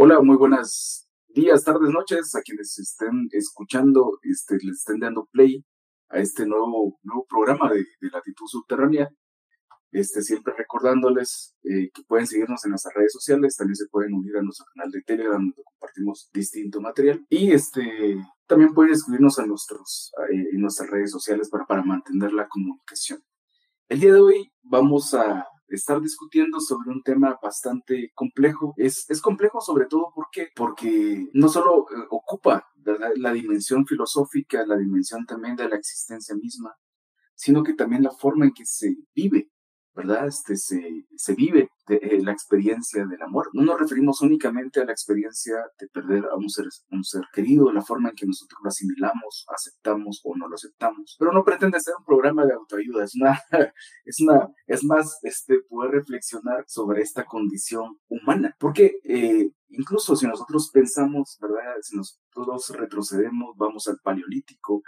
Hola, muy buenas días, tardes, noches a quienes estén escuchando, este, les estén dando play a este nuevo, nuevo programa de, de Latitud Subterránea. Este, siempre recordándoles eh, que pueden seguirnos en nuestras redes sociales, también se pueden unir a nuestro canal de Telegram donde compartimos distinto material y este, también pueden escribirnos a nuestros, eh, en nuestras redes sociales para, para mantener la comunicación. El día de hoy vamos a estar discutiendo sobre un tema bastante complejo. Es, es complejo sobre todo porque, porque no solo eh, ocupa la dimensión filosófica, la dimensión también de la existencia misma, sino que también la forma en que se vive ¿verdad? Este, se, se vive eh, la experiencia del amor. No nos referimos únicamente a la experiencia de perder a un ser, un ser querido, la forma en que nosotros lo asimilamos, aceptamos o no lo aceptamos. Pero no pretende ser un programa de autoayuda, es una, es una, es más, este, poder reflexionar sobre esta condición humana. Porque eh, incluso si nosotros pensamos, ¿verdad? Si nosotros retrocedemos, vamos al paleolítico,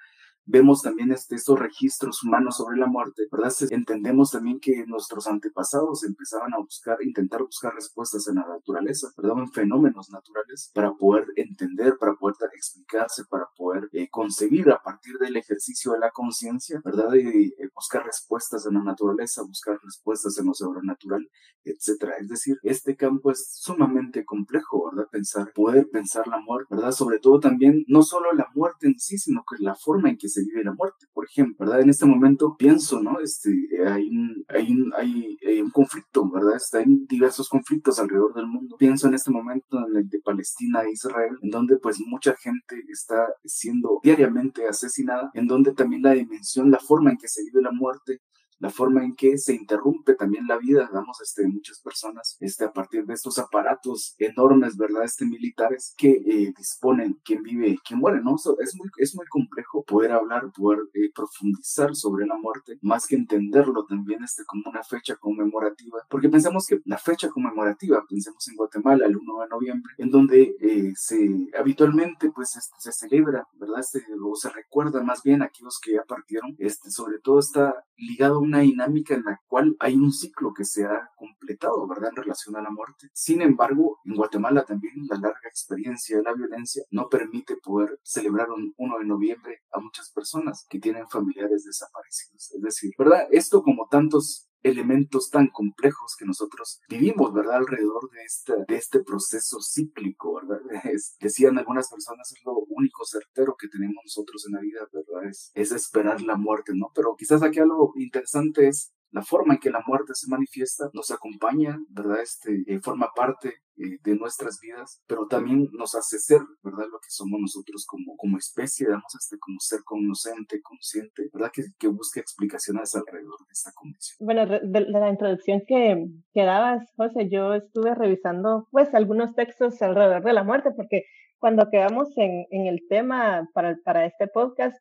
vemos también este, estos registros humanos sobre la muerte, ¿verdad? Entendemos también que nuestros antepasados empezaban a buscar, intentar buscar respuestas en la naturaleza, ¿verdad? En fenómenos naturales para poder entender, para poder explicarse, para poder eh, concebir a partir del ejercicio de la conciencia, ¿verdad? Y eh, buscar respuestas en la naturaleza, buscar respuestas en lo sobrenatural, etcétera. Es decir, este campo es sumamente complejo, ¿verdad? Pensar, poder pensar la muerte, ¿verdad? Sobre todo también, no solo la muerte en sí, sino que la forma en que se vive la muerte, por ejemplo, ¿verdad? En este momento pienso, ¿no? Este, hay un, hay un, hay, un conflicto, ¿verdad? Está, hay diversos conflictos alrededor del mundo. Pienso en este momento en el de Palestina e Israel, en donde pues mucha gente está siendo diariamente asesinada, en donde también la dimensión, la forma en que se vive la muerte la forma en que se interrumpe también la vida, digamos, este, muchas personas, este, a partir de estos aparatos enormes, ¿verdad? Este, militares que eh, disponen quién vive quién muere, ¿no? es, muy, es muy complejo poder hablar, poder eh, profundizar sobre la muerte, más que entenderlo también este, como una fecha conmemorativa, porque pensamos que la fecha conmemorativa, pensemos en Guatemala, el 1 de noviembre, en donde eh, se habitualmente pues este, se celebra, ¿verdad? Este, o se recuerda más bien a aquellos que ya partieron, este, sobre todo está ligado a una dinámica en la cual hay un ciclo que se ha completado, ¿verdad?, en relación a la muerte. Sin embargo, en Guatemala también la larga experiencia de la violencia no permite poder celebrar un 1 de noviembre a muchas personas que tienen familiares desaparecidos. Es decir, ¿verdad? Esto como tantos elementos tan complejos que nosotros vivimos, ¿verdad? Alrededor de este, de este proceso cíclico, ¿verdad? decían algunas personas, es lo único certero que tenemos nosotros en la vida, ¿verdad? Es, es esperar la muerte, ¿no? Pero quizás aquí algo interesante es la forma en que la muerte se manifiesta nos acompaña, ¿verdad? Este, eh, forma parte eh, de nuestras vidas, pero también nos hace ser, ¿verdad? Lo que somos nosotros como, como especie, digamos, este, como ser conocente, consciente, ¿verdad? Que, que busca explicaciones alrededor de esta condición. Bueno, de, la introducción que, que dabas, José, yo estuve revisando, pues, algunos textos alrededor de la muerte, porque cuando quedamos en, en el tema para, para este podcast,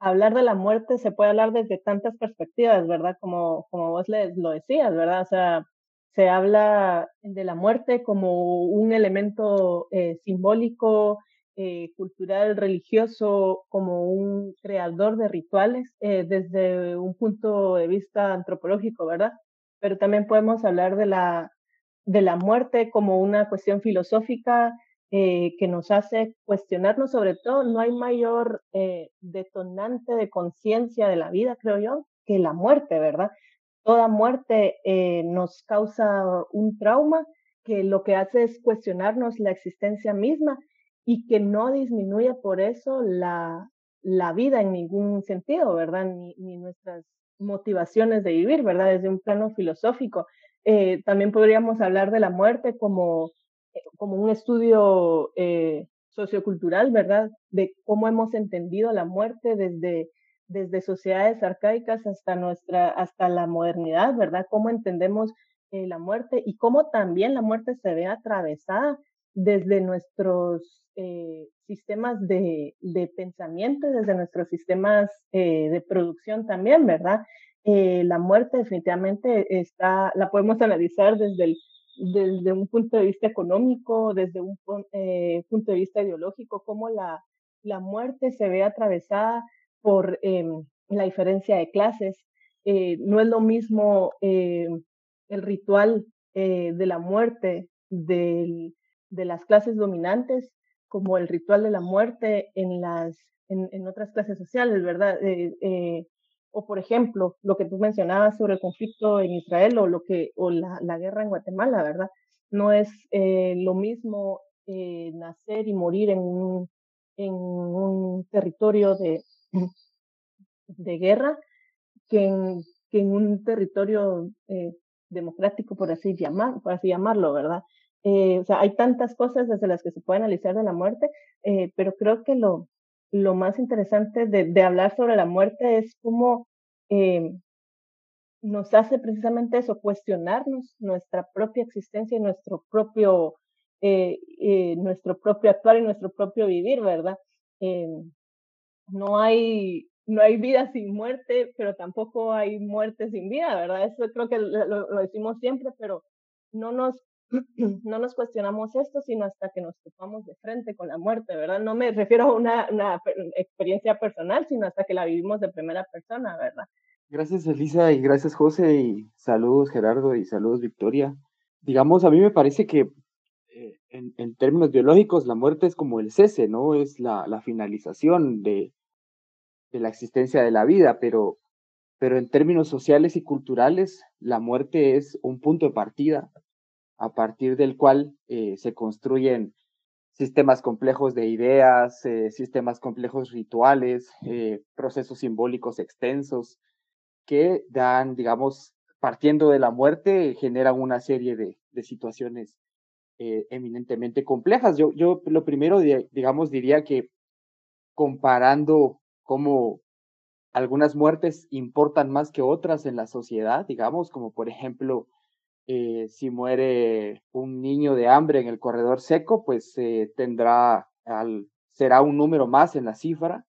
hablar de la muerte se puede hablar desde tantas perspectivas, ¿verdad? Como, como vos les lo decías, ¿verdad? O sea, se habla de la muerte como un elemento eh, simbólico, eh, cultural, religioso, como un creador de rituales eh, desde un punto de vista antropológico, ¿verdad? Pero también podemos hablar de la, de la muerte como una cuestión filosófica que nos hace cuestionarnos sobre todo. No hay mayor detonante de conciencia de la vida, creo yo, que la muerte, ¿verdad? Toda muerte eh, nos causa un trauma que lo que hace es cuestionarnos la existencia misma y que no disminuye por eso la, la vida en ningún sentido, ¿verdad? Ni, nuestras motivaciones de vivir, ¿verdad? Desde un plano filosófico. también podríamos hablar de la muerte como eh, como un estudio eh, sociocultural, ¿verdad? De cómo hemos entendido la muerte desde, desde sociedades arcaicas hasta, nuestra, hasta la modernidad, ¿verdad? Cómo entendemos eh, la muerte y cómo también la muerte se ve atravesada desde nuestros sistemas de, de, pensamiento, desde nuestros sistemas de producción también, ¿verdad? la muerte definitivamente está, la podemos analizar desde el desde un punto de vista económico, desde un eh, punto de vista ideológico, cómo la, la muerte se ve atravesada por em, la diferencia de clases. Eh, no es lo mismo em, el ritual eh, de la muerte del, de las clases dominantes, como el ritual de la muerte en, las, en, otras clases sociales, ¿verdad? Eh, o por ejemplo, lo que tú mencionabas sobre el conflicto en Israel o, lo que, o la, la guerra en Guatemala, ¿verdad? No es lo mismo nacer y morir en un, en un territorio de, de guerra que en, que en un territorio democrático, por así, llamar, por así llamarlo, ¿verdad? Eh, o sea, hay tantas cosas desde las que se puede analizar de la muerte, eh, pero creo que lo, lo más interesante de, de, hablar sobre la muerte es cómo eh, nos hace precisamente eso, cuestionarnos nuestra propia existencia y nuestro propio, nuestro propio actuar y nuestro propio vivir, ¿verdad? No hay no hay vida sin muerte, pero tampoco hay muerte sin vida, ¿verdad? Eso creo que lo, lo decimos siempre, pero no nos no nos cuestionamos esto, sino hasta que nos topamos de frente con la muerte, ¿verdad? No me refiero a una, una, experiencia personal, sino hasta que la vivimos de primera persona, ¿verdad? Gracias, Elisa, y gracias, José, y saludos, Gerardo, y saludos, Victoria. Digamos, a mí me parece que eh, en, en, términos biológicos la muerte es como el cese, ¿no? Es la, la finalización de, de la existencia de la vida, pero, pero en términos sociales y culturales, la muerte es un punto de partida a partir del cual eh, se construyen sistemas complejos de ideas, eh, sistemas complejos rituales, eh, procesos simbólicos extensos que dan, digamos, partiendo de la muerte, generan una serie de, situaciones eminentemente complejas. Yo, yo lo primero, digamos, diría que comparando cómo algunas muertes importan más que otras en la sociedad, digamos, como por ejemplo eh, si muere un niño de hambre en el corredor seco, pues eh, tendrá, al, será un número más en la cifra,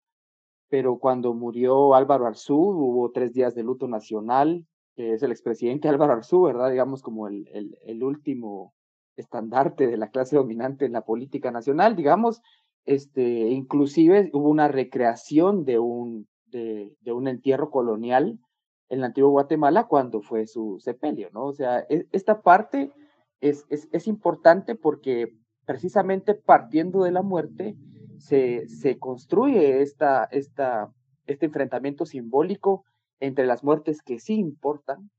pero cuando murió Álvaro Arzú hubo tres días de luto nacional, que es el expresidente Álvaro Arzú, ¿verdad? Digamos como el, el, el último estandarte de la clase dominante en la política nacional, digamos, este, inclusive hubo una recreación de un, de, un entierro colonial en la antigua Guatemala cuando fue su sepelio, ¿no? O sea, e, esta parte es, es, es, importante porque precisamente partiendo de la muerte se, se construye esta, esta, este enfrentamiento simbólico entre las muertes que sí importan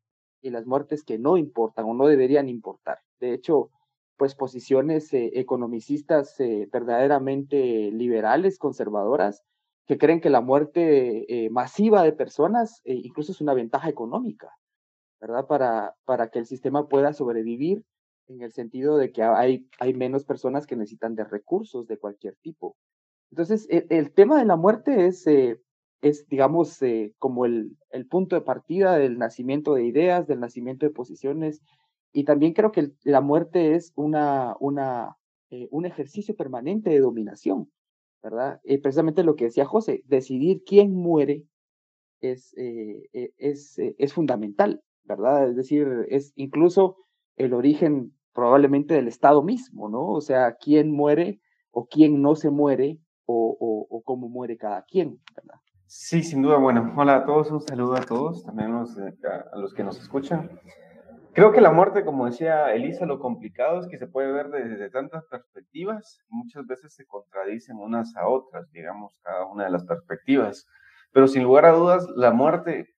y las muertes que no importan o no deberían importar. De hecho, pues posiciones eh, economicistas eh, verdaderamente liberales, conservadoras, que creen que la muerte eh, masiva de personas eh, incluso es una ventaja económica, ¿verdad? Para, para que el sistema pueda sobrevivir en el sentido de que hay, hay menos personas que necesitan de recursos de cualquier tipo. Entonces, e, el, tema de la muerte es, es digamos, como el, el, punto de partida del nacimiento de ideas, del nacimiento de posiciones, y también creo que la muerte es una, una, un ejercicio permanente de dominación ¿verdad? Eh, precisamente lo que decía José, decidir quién muere es, eh, eh, es, es fundamental, ¿verdad? Es decir, es incluso el origen probablemente del Estado mismo, ¿no? O sea, quién muere o quién no se muere o, o, cómo muere cada quien, ¿verdad? Sí, sin duda. Bueno, hola a todos, un saludo a todos, también a los que nos escuchan. Creo que la muerte, como decía Elisa, lo complicado es que se puede ver desde tantas perspectivas, muchas veces se contradicen unas a otras, digamos, cada una de las perspectivas. Pero sin lugar a dudas, la muerte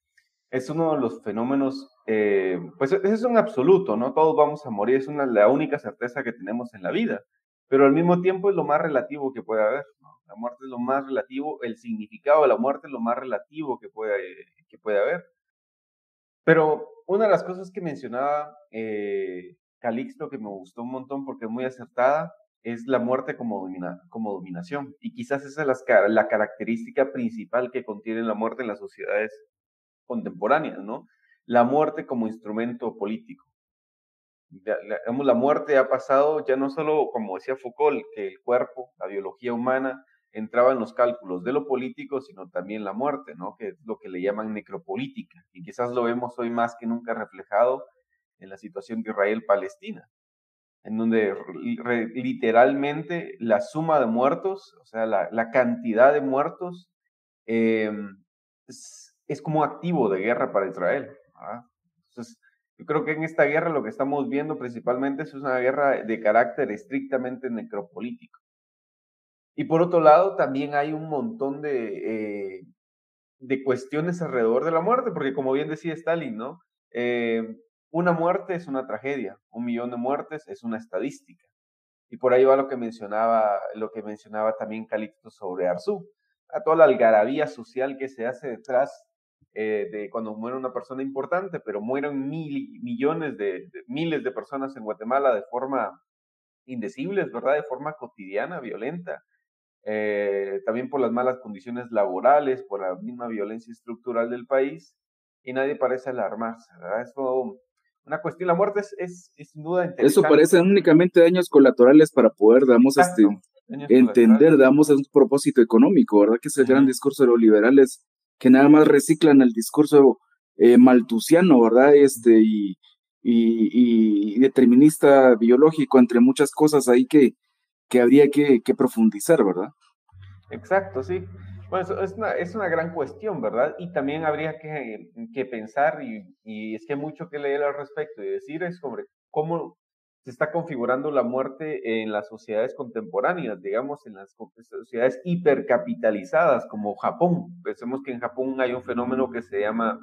es uno de los fenómenos, eh, pues es un absoluto, ¿no? Todos vamos a morir, es una, la única certeza que tenemos en la vida, pero al mismo tiempo es lo más relativo que puede haber, ¿no? La muerte es lo más relativo, el significado de la muerte es lo más relativo que puede, que puede haber. Pero una de las cosas que mencionaba eh, Calixto, que me gustó un montón porque es muy acertada, es la muerte como, como dominación. Y quizás esa es la, la, característica principal que contiene la muerte en las sociedades contemporáneas, ¿no? La muerte como instrumento político. La, la muerte ha pasado ya no solo, como decía Foucault, que el cuerpo, la biología humana, entraba en los cálculos de lo político, sino también la muerte, ¿no? Que es lo que le llaman necropolítica. Y quizás lo vemos hoy más que nunca reflejado en la situación de Israel-Palestina, en donde literalmente la suma de muertos, o sea, la, cantidad de muertos, em, es, como activo de guerra para Israel. Entonces, Yo creo que en esta guerra lo que estamos viendo principalmente es una guerra de carácter estrictamente necropolítico. Y por otro lado, también hay un montón de, eh, de cuestiones alrededor de la muerte, porque como bien decía Stalin, ¿no? Eh, una muerte es una tragedia, un millón de muertes es una estadística. Y por ahí va lo que mencionaba, lo que mencionaba también Calixto sobre Arzú, a toda la algarabía social que se hace detrás eh, de cuando muere una persona importante, pero mueren mil, millones de, miles de personas en Guatemala de forma indecible, ¿verdad? De forma cotidiana, violenta. Eh, también por las malas condiciones laborales, por la misma violencia estructural del país, y nadie parece alarmarse, ¿verdad? Es una cuestión, la muerte es, es, sin duda interesante. Eso parecen únicamente daños colaterales para poder, damos, este, entender, damos un propósito económico, ¿verdad? Que es el gran discurso de los liberales que nada más reciclan el discurso eh, maltusiano, ¿verdad? Este, y, y, determinista biológico, entre muchas cosas ahí que, que habría que, profundizar, ¿verdad? Exacto, sí. Bueno, es una, es una gran cuestión, ¿verdad? Y también habría que, que pensar, y, y, es que hay mucho que leer al respecto y decir es sobre cómo se está configurando la muerte en las sociedades contemporáneas, digamos, en las sociedades hipercapitalizadas como Japón. Pensemos que en Japón hay un fenómeno que se llama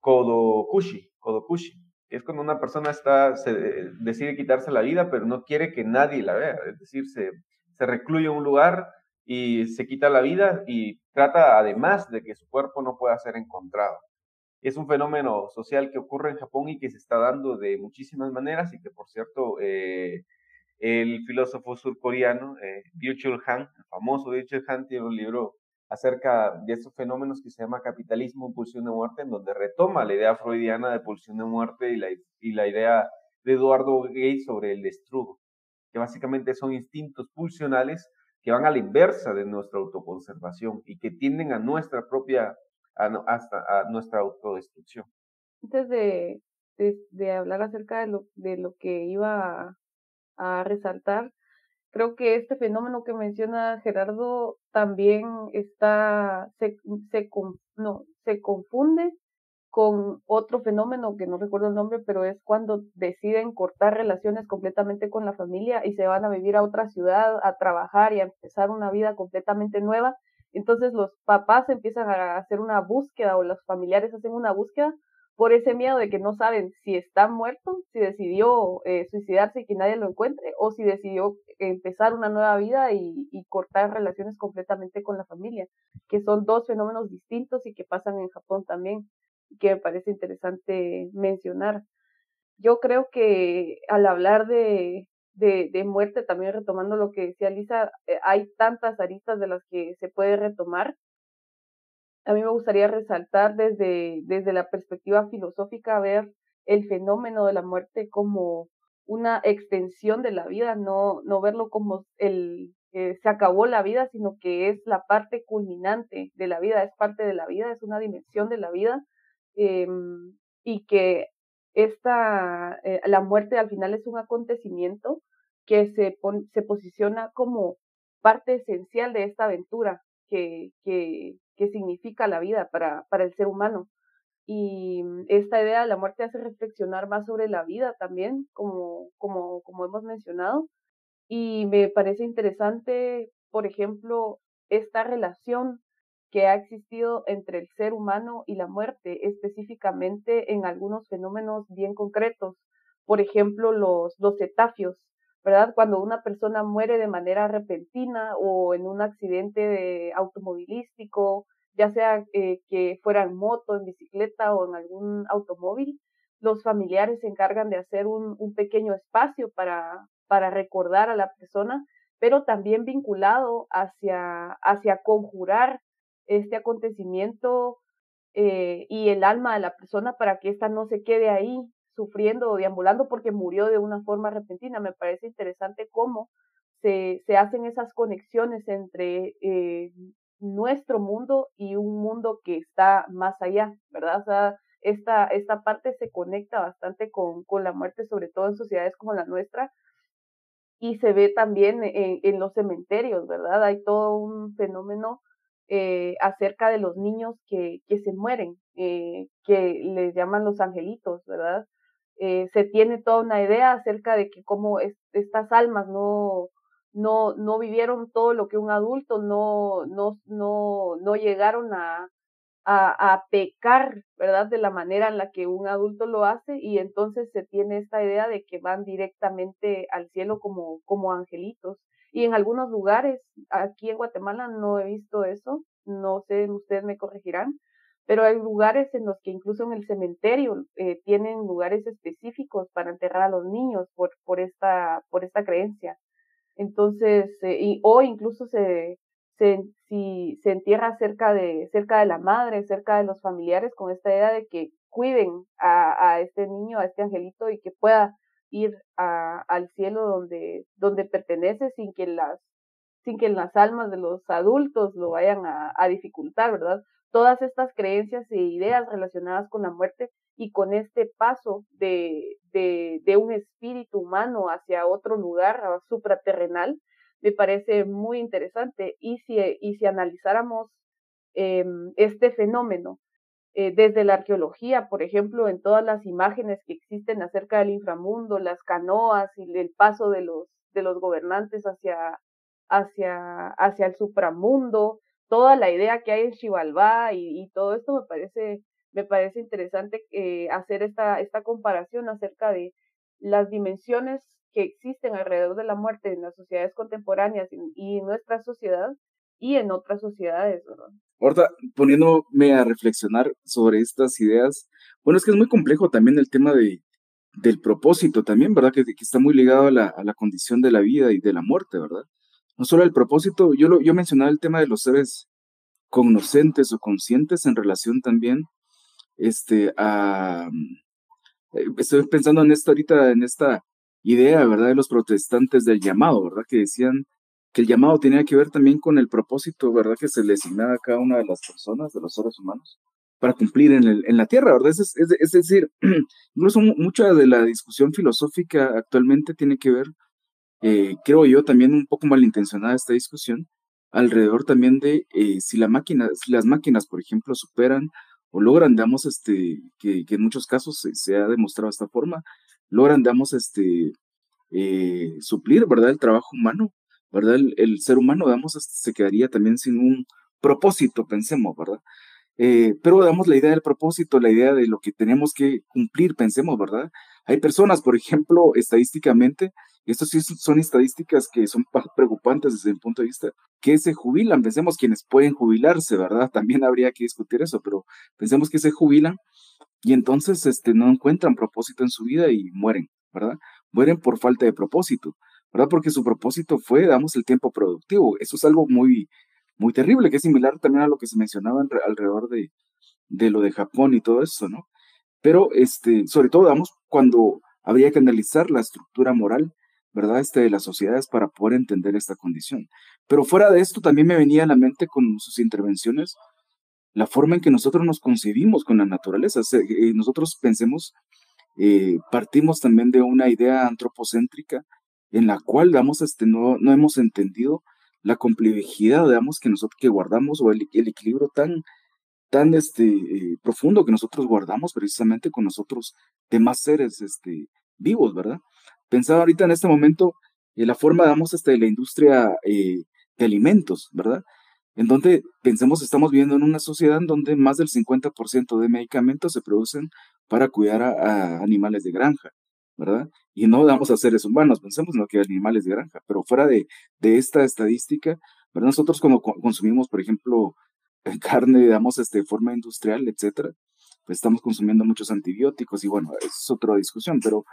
kodokushi, kodokushi, es cuando una persona está, se, decide quitarse la vida, pero no quiere que nadie la vea, es decir, se, se recluye en un lugar y se quita la vida y trata además de que su cuerpo no pueda ser encontrado. Es un fenómeno social que ocurre en Japón y que se está dando de muchísimas maneras y que, por cierto, eh, el filósofo surcoreano eh, Byung-Chul Han, el famoso Byung-Chul Han, tiene un libro acerca de estos fenómenos que se llama Capitalismo, Pulsión de Muerte, en donde retoma la idea freudiana de pulsión de muerte y la, y la idea de Eduardo Gay sobre el destrugo, que básicamente son instintos pulsionales que van a la inversa de nuestra autoconservación y que tienden a nuestra propia hasta a nuestra autodestrucción. Antes de, de, hablar acerca de lo, de lo que iba a, resaltar, creo que este fenómeno que menciona Gerardo también está, se, se, no, se confunde con otro fenómeno que no recuerdo el nombre, pero es cuando deciden cortar relaciones completamente con la familia y se van a vivir a otra ciudad, a trabajar y a empezar una vida completamente nueva. Entonces los papás empiezan a hacer una búsqueda o los familiares hacen una búsqueda por ese miedo de que no saben si está muerto, si decidió eh, suicidarse y que nadie lo encuentre, o si decidió empezar una nueva vida y, y, cortar relaciones completamente con la familia, que son dos fenómenos distintos y que pasan en Japón también, que me parece interesante mencionar. Yo creo que al hablar de, de, de, muerte, también retomando lo que decía Lisa, eh, hay tantas aristas de las que se puede retomar. A mí me gustaría resaltar desde, desde la perspectiva filosófica ver el fenómeno de la muerte como una extensión de la vida, no, no verlo como el eh, se acabó la vida, sino que es la parte culminante de la vida, es parte de la vida, es una dimensión de la vida, eh, y que esta, eh, la muerte al final es un acontecimiento que se, se posiciona como parte esencial de esta aventura que, que, que significa la vida para, para el ser humano. Y esta idea de la muerte hace reflexionar más sobre la vida también, como, como, como hemos mencionado. Y me parece interesante, por ejemplo, esta relación que ha existido entre el ser humano y la muerte, específicamente en algunos fenómenos bien concretos. Por ejemplo, los, los cetafios, ¿verdad? Cuando una persona muere de manera repentina o en un accidente de automovilístico, ya sea eh, que fuera en moto, en bicicleta o en algún automóvil, los familiares se encargan de hacer un, un pequeño espacio para, para recordar a la persona, pero también vinculado hacia, hacia conjurar este acontecimiento eh, y el alma de la persona para que ésta no se quede ahí sufriendo o deambulando porque murió de una forma repentina. Me parece interesante cómo se, se hacen esas conexiones entre eh, nuestro mundo y un mundo que está más allá, ¿verdad? O sea, esta, esta parte se conecta bastante con, con la muerte, sobre todo en sociedades como la nuestra, y se ve también en, en los cementerios, ¿verdad? Hay todo un fenómeno eh, acerca de los niños que, que se mueren, eh, que les llaman los angelitos, ¿verdad? Eh, se tiene toda una idea acerca de que cómo estas almas no, no, no vivieron todo lo que un adulto, no, no, no, no llegaron a, a, a, pecar, ¿verdad? De la manera en la que un adulto lo hace y entonces se tiene esta idea de que van directamente al cielo como, como angelitos. Y en algunos lugares, aquí en Guatemala no he visto eso, no sé, ustedes me corregirán, pero hay lugares en los que incluso en el cementerio eh, tienen lugares específicos para enterrar a los niños por, por, esta, por esta creencia. Entonces, eh, y, o incluso se, se, si se entierra cerca de, cerca de la madre, cerca de los familiares, con esta idea de que cuiden a, a este niño, a este angelito y que pueda ir a, al cielo donde, donde pertenece sin que las sin que las almas de los adultos lo vayan a, a dificultar, ¿verdad? Todas estas creencias e ideas relacionadas con la muerte y con este paso de, de, de un espíritu humano hacia otro lugar supraterrenal, me parece muy interesante. Y si, y si analizáramos eh, este fenómeno eh, desde la arqueología, por ejemplo, en todas las imágenes que existen acerca del inframundo, las canoas y el paso de los, de los gobernantes hacia, hacia, hacia el supramundo, toda la idea que hay en Xibalbá y, todo esto me parece, me parece interesante eh, hacer esta, esta comparación acerca de las dimensiones que existen alrededor de la muerte en las sociedades contemporáneas y, en nuestra sociedad y en otras sociedades, ¿verdad? Ahorita, poniéndome a reflexionar sobre estas ideas, bueno, es que es muy complejo también el tema de, del propósito también, ¿verdad? Que, que está muy ligado a la, a la, condición de la vida y de la muerte, ¿verdad? No solo el propósito, yo, lo, yo mencionaba el tema de los seres cognoscentes o conscientes en relación también este, a... Eh, estoy pensando en esto ahorita, en esta idea, ¿verdad? De los protestantes del llamado, ¿verdad? Que decían que el llamado tenía que ver también con el propósito, ¿verdad? Que se le asignaba a cada una de las personas, de los seres humanos, para cumplir en, el, en la tierra, ¿verdad? Es, es, decir, incluso mucha de la discusión filosófica actualmente tiene que ver, eh, creo yo, también un poco malintencionada esta discusión, alrededor también de eh, si, la máquina, si las máquinas, por ejemplo, superan o logran, digamos, este, que, en muchos casos se, ha demostrado de esta forma, logran, digamos, este, eh, suplir, ¿verdad? El trabajo humano, ¿verdad? El, ser humano, digamos, se quedaría también sin un propósito, pensemos, ¿verdad? Eh, pero damos la idea del propósito, la idea de lo que tenemos que cumplir, pensemos, ¿verdad? Hay personas, por ejemplo, estadísticamente, estas sí son estadísticas que son preocupantes desde el punto de vista que se jubilan, pensemos quienes pueden jubilarse, ¿verdad? También habría que discutir eso, pero pensemos que se jubilan y entonces este, no encuentran propósito en su vida y mueren, ¿verdad? Mueren por falta de propósito, ¿verdad? Porque su propósito fue, damos, el tiempo productivo. Eso es algo muy, muy terrible, que es similar también a lo que se mencionaba alrededor de, de lo de Japón y todo eso, ¿no? Pero, este, sobre todo, damos, cuando habría que analizar la estructura moral, ¿verdad? Este, de las sociedades para poder entender esta condición. Pero fuera de esto, también me venía a la mente con sus intervenciones la forma en que nosotros nos concebimos con la naturaleza. Eh, nosotros pensemos, eh, partimos también de una idea antropocéntrica en la cual, digamos, este, no, no hemos entendido la complejidad, digamos, que nosotros que guardamos o el, equilibrio tan, tan este, eh, profundo que nosotros guardamos precisamente con nosotros demás seres este, vivos, ¿verdad? Pensaba ahorita en este momento en la forma, digamos, este, de la industria de alimentos, ¿verdad? en donde pensemos estamos viviendo en una sociedad en donde más del 50% de medicamentos se producen para cuidar a, animales de granja, ¿verdad? Y no damos a seres humanos, pensemos en lo que animales de granja, pero fuera de, de esta estadística. Nosotros cuando consumimos, por ejemplo, carne, damos este, de forma industrial, etcétera, pues estamos consumiendo muchos antibióticos y bueno, es otra discusión, pero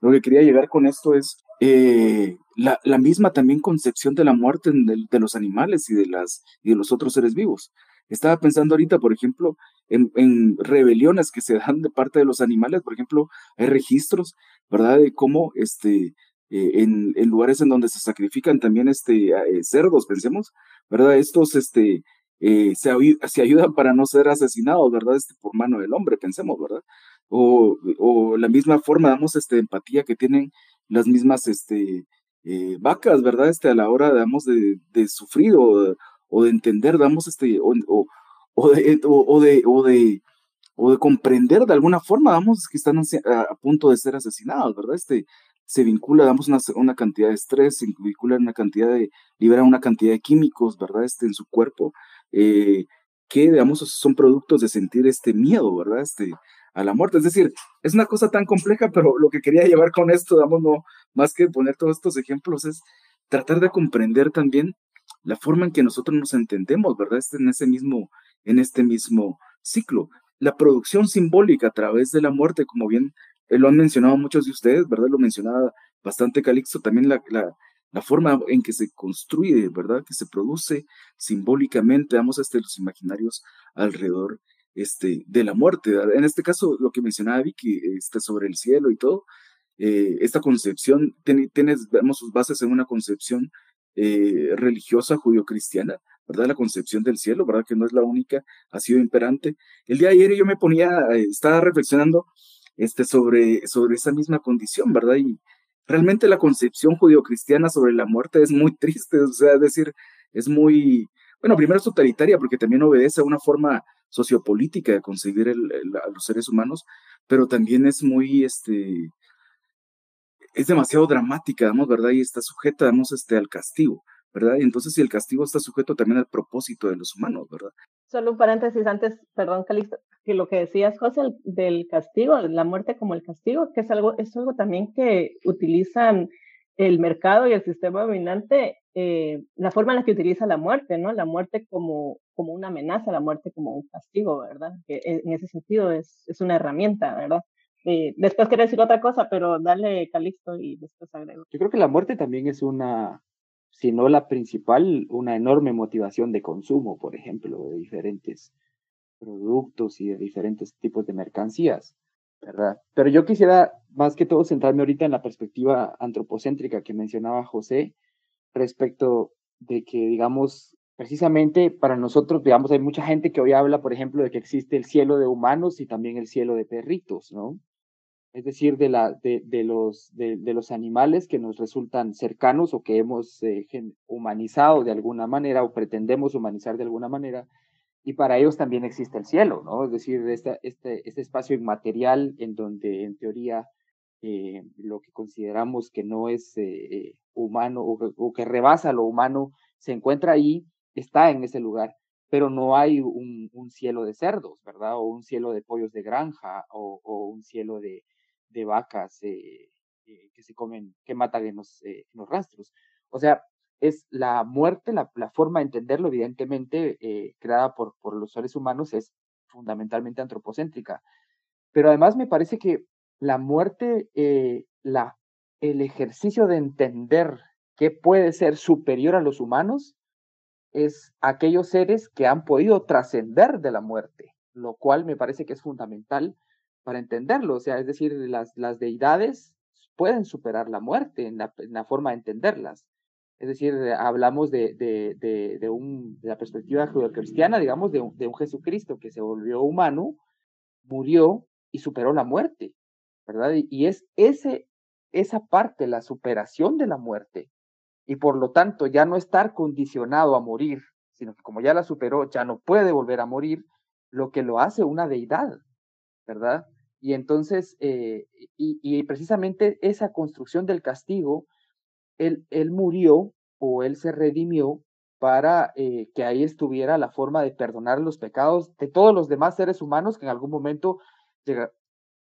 lo que quería llegar con esto es eh, la, la, misma también concepción de la muerte de, de, los animales y de, las, y de los otros seres vivos. Estaba pensando ahorita, por ejemplo, en, rebeliones que se dan de parte de los animales. Por ejemplo, hay registros, ¿verdad? De cómo este, eh, en, lugares en donde se sacrifican también este, eh, cerdos, pensemos, ¿verdad? Estos este, eh, se, ayudan para no ser asesinados, ¿verdad? Este, por mano del hombre, pensemos, ¿verdad? O, la misma forma, damos este, empatía que tienen las mismas este, vacas, ¿verdad? Este, a la hora, digamos, de, de sufrir o, o, de entender, damos, este, o, o, de, o, de, o de, o de comprender de alguna forma, vamos, que están a, punto de ser asesinados, ¿verdad? Este, se vincula, damos una, una, cantidad de estrés, se vincula una cantidad de, libera una cantidad de químicos, ¿verdad? Este, en su cuerpo, eh, que, digamos, son productos de sentir este miedo, ¿verdad? Este, a la muerte. Es decir, es una cosa tan compleja, pero lo que quería llevar con esto, digamos, no, más que poner todos estos ejemplos, es tratar de comprender también la forma en que nosotros nos entendemos, ¿verdad? Este, en ese mismo, en este mismo ciclo. La producción simbólica a través de la muerte, como bien eh, lo han mencionado muchos de ustedes, ¿verdad? Lo mencionaba bastante Calixto, también la, la, forma en que se construye, ¿verdad? Que se produce simbólicamente, vamos hasta los imaginarios alrededor este, de la muerte. En este caso, lo que mencionaba Vicky, este, sobre el cielo y todo, eh, esta concepción tiene, tiene, vemos sus bases en una concepción eh, religiosa judio-cristiana, ¿verdad? La concepción del cielo, ¿verdad? Que no es la única, ha sido imperante. El día de ayer yo me ponía, eh, estaba reflexionando este, sobre, sobre esa misma condición, ¿verdad? Y realmente la concepción judio-cristiana sobre la muerte es muy triste, o sea, es decir, es muy, bueno, primero es totalitaria porque también obedece a una forma sociopolítica de concebir el, a los seres humanos, pero también es muy, este, es demasiado dramática, ¿no? ¿verdad? Y está sujeta, damos, este, al castigo, ¿verdad? Y entonces si el castigo está sujeto también al propósito de los humanos, ¿verdad? Solo un paréntesis antes, perdón, Calixto, que lo que decías, José, del castigo, la muerte como el castigo, que es algo, es algo también que utilizan el mercado y el sistema dominante, eh, la forma en la que utiliza la muerte, ¿no? La muerte como, como una amenaza, la muerte como un castigo, ¿verdad? Que en ese sentido es, es una herramienta, ¿verdad? Después quiero decir otra cosa, pero dale Calixto y después agrego. Yo creo que la muerte también es una, si no la principal, una enorme motivación de consumo, por ejemplo, de diferentes productos y de diferentes tipos de mercancías. ¿verdad? Pero yo quisiera más que todo centrarme ahorita en la perspectiva antropocéntrica que mencionaba José respecto de que, digamos, precisamente para nosotros, digamos, hay mucha gente que hoy habla, por ejemplo, de que existe el cielo de humanos y también el cielo de perritos, ¿no? Es decir, de, la, de, de los, de, de, los animales que nos resultan cercanos o que hemos eh, humanizado de alguna manera o pretendemos humanizar de alguna manera, y para ellos también existe el cielo, ¿no? Es decir, este, este, espacio inmaterial en donde en teoría eh, lo que consideramos que no es eh, humano o, que rebasa lo humano se encuentra ahí, está en ese lugar, pero no hay un, un cielo de cerdos, ¿verdad? O un cielo de pollos de granja o, o un cielo de, de vacas eh, que se comen, que matan en los, en los rastros. O sea, es la muerte, la, forma de entenderlo, evidentemente, eh, creada por, por los seres humanos, es fundamentalmente antropocéntrica. Pero además me parece que la muerte, eh, la, el ejercicio de entender qué puede ser superior a los humanos, es aquellos seres que han podido trascender de la muerte, lo cual me parece que es fundamental para entenderlo. O sea, es decir, las, las deidades pueden superar la muerte en la, forma de entenderlas. Es decir, hablamos de, de, de, un, de la perspectiva judio-cristiana, digamos, de un, de un Jesucristo que se volvió humano, murió y superó la muerte, ¿verdad? Y, es ese, esa parte, la superación de la muerte, y por lo tanto ya no estar condicionado a morir, sino que como ya la superó, ya no puede volver a morir, lo que lo hace una deidad, ¿verdad? Y entonces, eh, y, precisamente esa construcción del castigo él, él murió o él se redimió para eh, que ahí estuviera la forma de perdonar los pecados de todos los demás seres humanos que en algún momento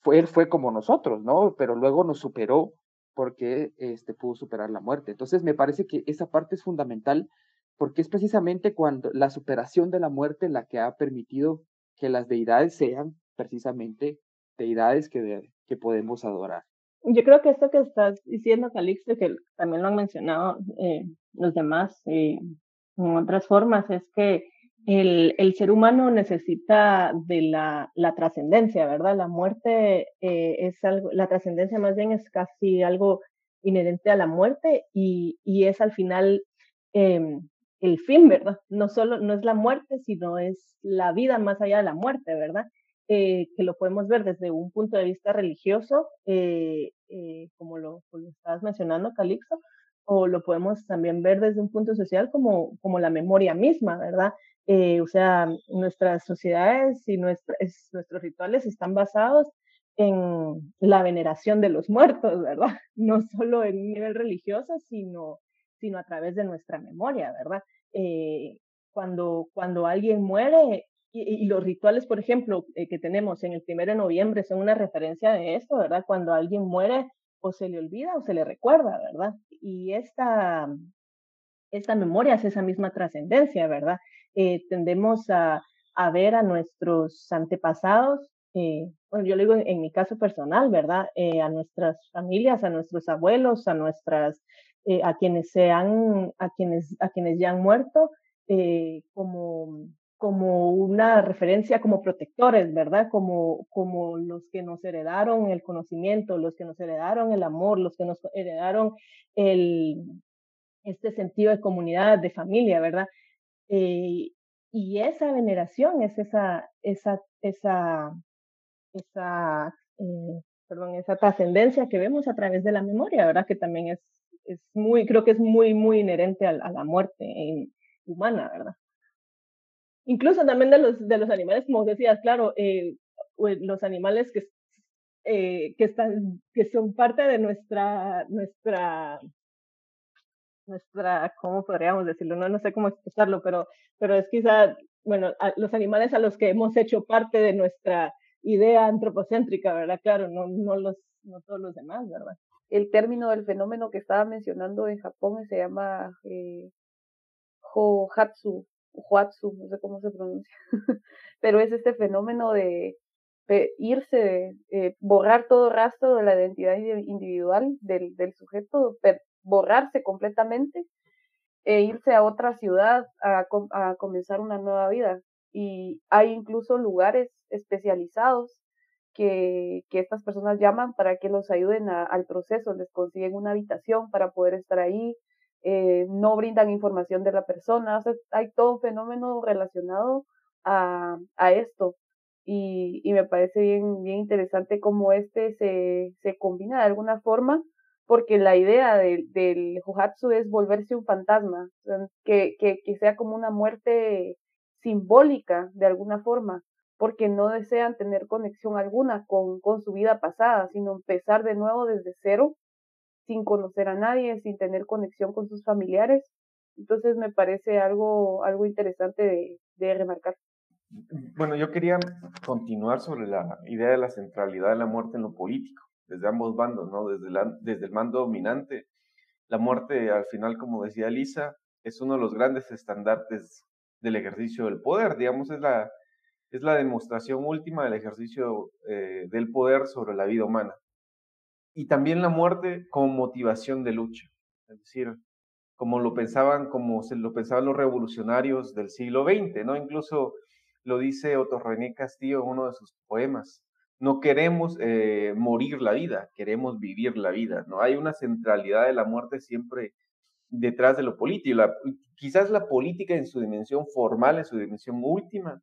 fue, él fue como nosotros, ¿no? Pero luego nos superó porque este, pudo superar la muerte. Entonces me parece que esa parte es fundamental porque es precisamente cuando la superación de la muerte la que ha permitido que las deidades sean precisamente deidades que, podemos adorar. Yo creo que esto que estás diciendo, Calixto, que también lo han mencionado eh, los demás eh, en otras formas, es que el, ser humano necesita de la, la trascendencia, ¿verdad? La muerte eh, es algo, la trascendencia más bien es casi algo inherente a la muerte y, y es al final em, el fin, ¿verdad? No solo, no es la muerte, sino es la vida más allá de la muerte, ¿verdad? Eh, que lo podemos ver desde un punto de vista religioso, eh, eh, como, lo, estabas mencionando, Calixto, o lo podemos también ver desde un punto social como, como la memoria misma, ¿verdad? Eh, o sea, nuestras sociedades y nuestros rituales están basados en la veneración de los muertos, ¿verdad? No solo en un nivel religioso, sino, sino a través de nuestra memoria, ¿verdad? Eh, cuando, cuando alguien muere, y, los rituales, por ejemplo, eh, que tenemos en el primero de noviembre son una referencia de esto, ¿verdad? Cuando alguien muere, o se le olvida o se le recuerda, ¿verdad? Y esta, esta memoria es esa misma trascendencia, ¿verdad? Eh, tendemos a, ver a nuestros antepasados, eh, bueno, yo lo digo en, mi caso personal, ¿verdad? Eh, a nuestras familias, a nuestros abuelos, a nuestras, a quienes sean, a quienes, a quienes ya han muerto, como como una referencia como protectores, ¿verdad? Como, como los que nos heredaron el conocimiento, los que nos heredaron el amor, los que nos heredaron el, este sentido de comunidad, de familia, ¿verdad? Eh, y esa veneración es esa, esa, esa, esa, eh, perdón, esa trascendencia que vemos a través de la memoria, ¿verdad? Que también es, es muy, creo que es muy, muy inherente a, a la muerte humana, ¿verdad? Incluso también de los, de los animales, como decías, claro, eh, los animales que, eh, que, están, que son parte de nuestra, nuestra, nuestra, ¿cómo podríamos decirlo? No, no sé cómo expresarlo, pero, pero es quizá, bueno, los animales a los que hemos hecho parte de nuestra idea antropocéntrica, ¿verdad? Claro, no, no, los, no todos los demás, ¿verdad? El término del fenómeno que estaba mencionando en Japón se llama eh, Hohatsu, No sé cómo se pronuncia, pero es este fenómeno de, irse, eh, borrar todo rastro de la identidad individual del, sujeto, borrarse completamente e irse a otra ciudad a, a comenzar una nueva vida. Y hay incluso lugares especializados que, que, estas personas llaman para que los ayuden al proceso, les consiguen una habitación para poder estar ahí, eh, no brindan información de la persona, hay todo un fenómeno relacionado a, a esto. Y, y, me parece bien, bien interesante cómo este se, se combina de alguna forma, porque la idea del del Juhatsu es volverse un fantasma, que, que, que sea como una muerte simbólica de alguna forma, porque no desean tener conexión alguna con, con su vida pasada, sino empezar de nuevo desde cero sin conocer a nadie, sin tener conexión con sus familiares. Entonces me parece algo, algo interesante de, remarcar. Bueno, yo quería continuar sobre la idea de la centralidad de la muerte en lo político, desde ambos bandos, ¿no? Desde, desde el mando dominante. La muerte, al final, como decía Lisa, es uno de los grandes estandartes del ejercicio del poder, digamos, es la, es la demostración última del ejercicio eh, del poder sobre la vida humana y también la muerte como motivación de lucha. Es decir, como lo pensaban, como se lo pensaban los revolucionarios del siglo XX, ¿no? Incluso lo dice Otto René Castillo en uno de sus poemas. No queremos eh, morir la vida, queremos vivir la vida, ¿no? Hay una centralidad de la muerte siempre detrás de lo político. Quizás la política en su dimensión formal, en su dimensión última,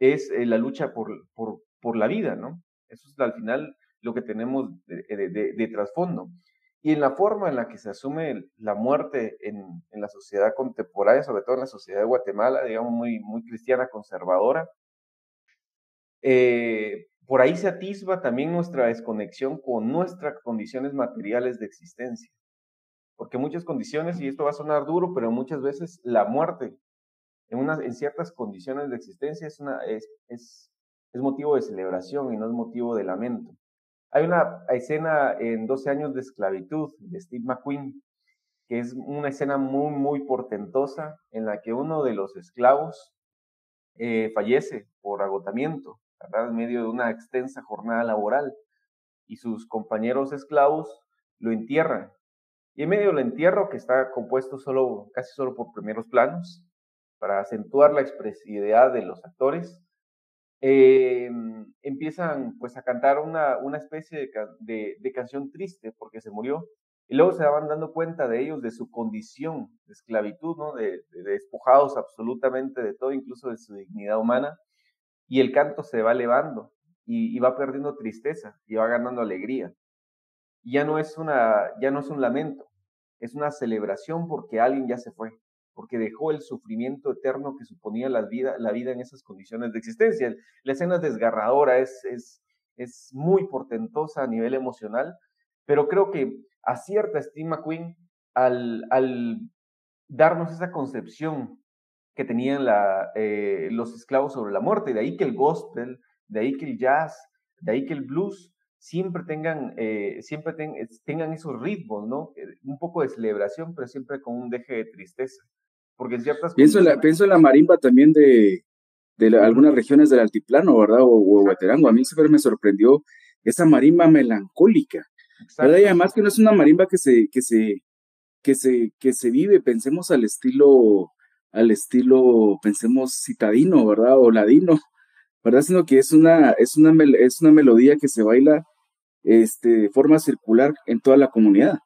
es eh, la lucha por, por, por la vida, ¿no? Eso es al final lo que tenemos de, trasfondo. Y en la forma en la que se asume la muerte en, la sociedad contemporánea, sobre todo en la sociedad de Guatemala, digamos, muy, muy cristiana, conservadora, eh, por ahí se atisba también nuestra desconexión con nuestras condiciones materiales de existencia. Porque muchas condiciones, y esto va a sonar duro, pero muchas veces la muerte en, unas, en ciertas condiciones de existencia es, una, es, es, es motivo de celebración y no es motivo de lamento. Hay una escena en 12 años de esclavitud de Steve McQueen, que es una escena muy, muy portentosa en la que uno de los esclavos eh, fallece por agotamiento, ¿verdad? En medio de una extensa jornada laboral y sus compañeros esclavos lo entierran. Y en medio del entierro, que está compuesto solo, casi solo por primeros planos, para acentuar la expresividad de los actores, eh, empiezan pues a cantar una, una especie de, de, canción triste porque se murió y luego se van dando cuenta de ellos, de su condición de esclavitud, ¿no? de, despojados absolutamente de todo, incluso de su dignidad humana, y el canto se va elevando y, y, va perdiendo tristeza y va ganando alegría. Ya no es, una, ya no es un lamento, es una celebración porque alguien ya se fue, porque dejó el sufrimiento eterno que suponía la vida, la vida en esas condiciones de existencia. La escena es desgarradora, es, es, es muy portentosa a nivel emocional, pero creo que acierta Steve McQueen al, al darnos esa concepción que tenían eh, los esclavos sobre la muerte, de ahí que el gospel, de ahí que el jazz, de ahí que el blues siempre tengan, eh, siempre tengan esos ritmos, ¿no? Eh, un poco de celebración, pero siempre con un deje de tristeza. Porque en ciertas pienso, la, pienso en la marimba también de, de algunas regiones del altiplano, ¿verdad? O, o A mí siempre me sorprendió esa marimba melancólica. ¿verdad? Y además que no es una marimba que se, que se, que se, que se vive, pensemos al estilo, al estilo, pensemos citadino, ¿verdad? O ladino, ¿verdad? Sino que es una, es una, es una melodía que se baila este, de forma circular en toda la comunidad.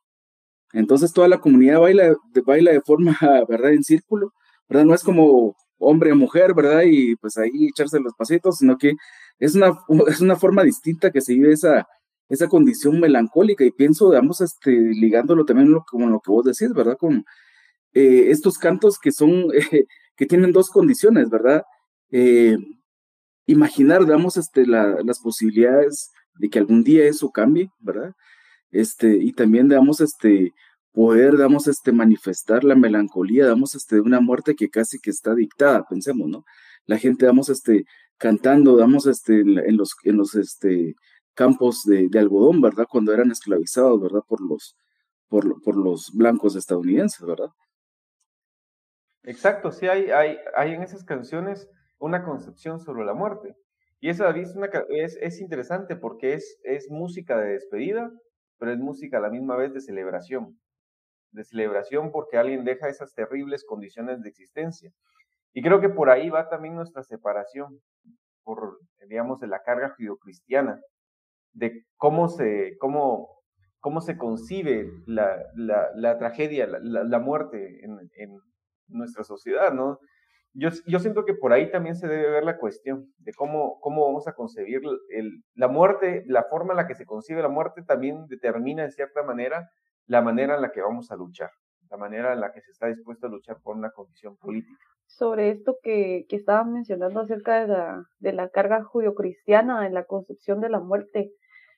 Entonces toda la comunidad baila, baila de forma, ¿verdad? En círculo, ¿verdad? No es como hombre o mujer, ¿verdad? Y pues ahí echarse los pasitos, sino que es una, es una forma distinta que se vive esa, esa condición melancólica y pienso, digamos, este, ligándolo también lo, con lo que vos decís, ¿verdad? Con eh, estos cantos que son, que tienen dos condiciones, ¿verdad? Eh, imaginar, digamos, este, las posibilidades de que algún día eso cambie, ¿verdad? Este, y también, digamos, este, poder, digamos, este, manifestar la melancolía, digamos, este, de una muerte que casi que está dictada, pensemos, ¿no? La gente, digamos, este, cantando, digamos, este, en, los, en los, este, campos de, algodón, ¿verdad? Cuando eran esclavizados, ¿verdad? Por los, por, por los blancos estadounidenses, ¿verdad? Exacto, sí hay, hay, hay en esas canciones una concepción sobre la muerte. Y esa es, es interesante porque es, es música de despedida, pero es música a la misma vez de celebración. De celebración porque alguien deja esas terribles condiciones de existencia. Y creo que por ahí va también nuestra separación, por, digamos, de la carga judio-cristiana, de cómo se, cómo, cómo se concibe la, la, tragedia, la, muerte en, nuestra sociedad, ¿no? Yo, yo siento que por ahí también se debe ver la cuestión de cómo, cómo vamos a concebir el, la muerte, la forma en la que se concibe la muerte también determina en cierta manera la manera en la que vamos a luchar, la manera en la que se está dispuesto a luchar por una condición política. Sobre esto que, que mencionando acerca de la, de la carga judio-cristiana en la concepción de la muerte,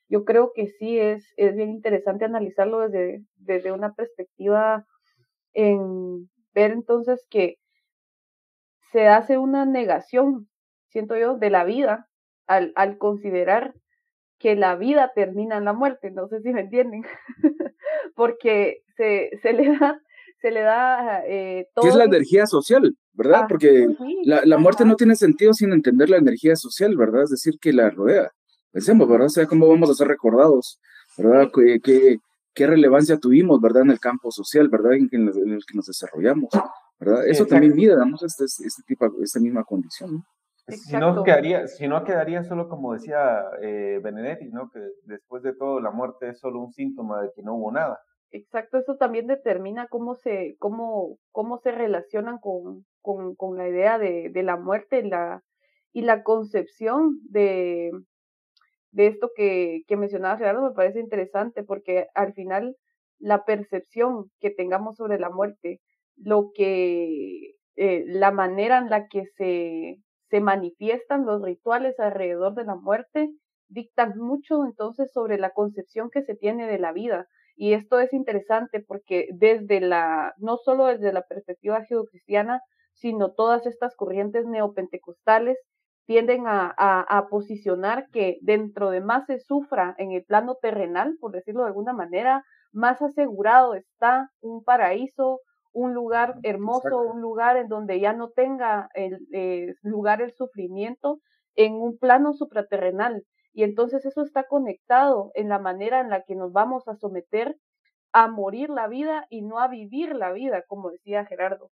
yo creo que sí es, es bien interesante analizarlo desde, desde una perspectiva en ver entonces que se hace una negación, siento yo, de la vida al, al considerar que la vida termina en la muerte, no sé si me entienden, porque se, se le da, se le da eh, todo. es la energía social, ¿verdad? Ah, porque la, la, muerte no tiene sentido sin entender la energía social, ¿verdad? Es decir, que la rodea. Pensemos, ¿verdad? O sea, cómo vamos a ser recordados, ¿verdad? ¿Qué, qué, relevancia tuvimos, ¿verdad? En el campo social, ¿verdad? En, en el que nos desarrollamos. ¿Verdad? Eso también mide, damos este, este tipo, esta misma condición, ¿no? Si no, quedaría, si no quedaría solo como decía eh, Benedetti, ¿no? Que después de todo la muerte es solo un síntoma de que no hubo nada. Exacto, eso también determina cómo se, cómo, cómo se relacionan con, con, con la idea de, de la muerte la, y la concepción de, de esto que, que mencionaba Gerardo me parece interesante porque al final la percepción que tengamos sobre la muerte lo que, eh, la manera en la que se, se manifiestan los rituales alrededor de la muerte dictan mucho entonces sobre la concepción que se tiene de la vida. Y esto es interesante porque desde la, no solo desde la perspectiva judio-cristiana, sino todas estas corrientes neopentecostales tienden a, a, a, posicionar que dentro de más se sufra en el plano terrenal, por decirlo de alguna manera, más asegurado está un paraíso, un lugar hermoso, un lugar en donde ya no tenga el eh, lugar el sufrimiento en un plano supraterrenal. Y entonces eso está conectado en la manera en la que nos vamos a someter a morir la vida y no a vivir la vida, como decía Gerardo.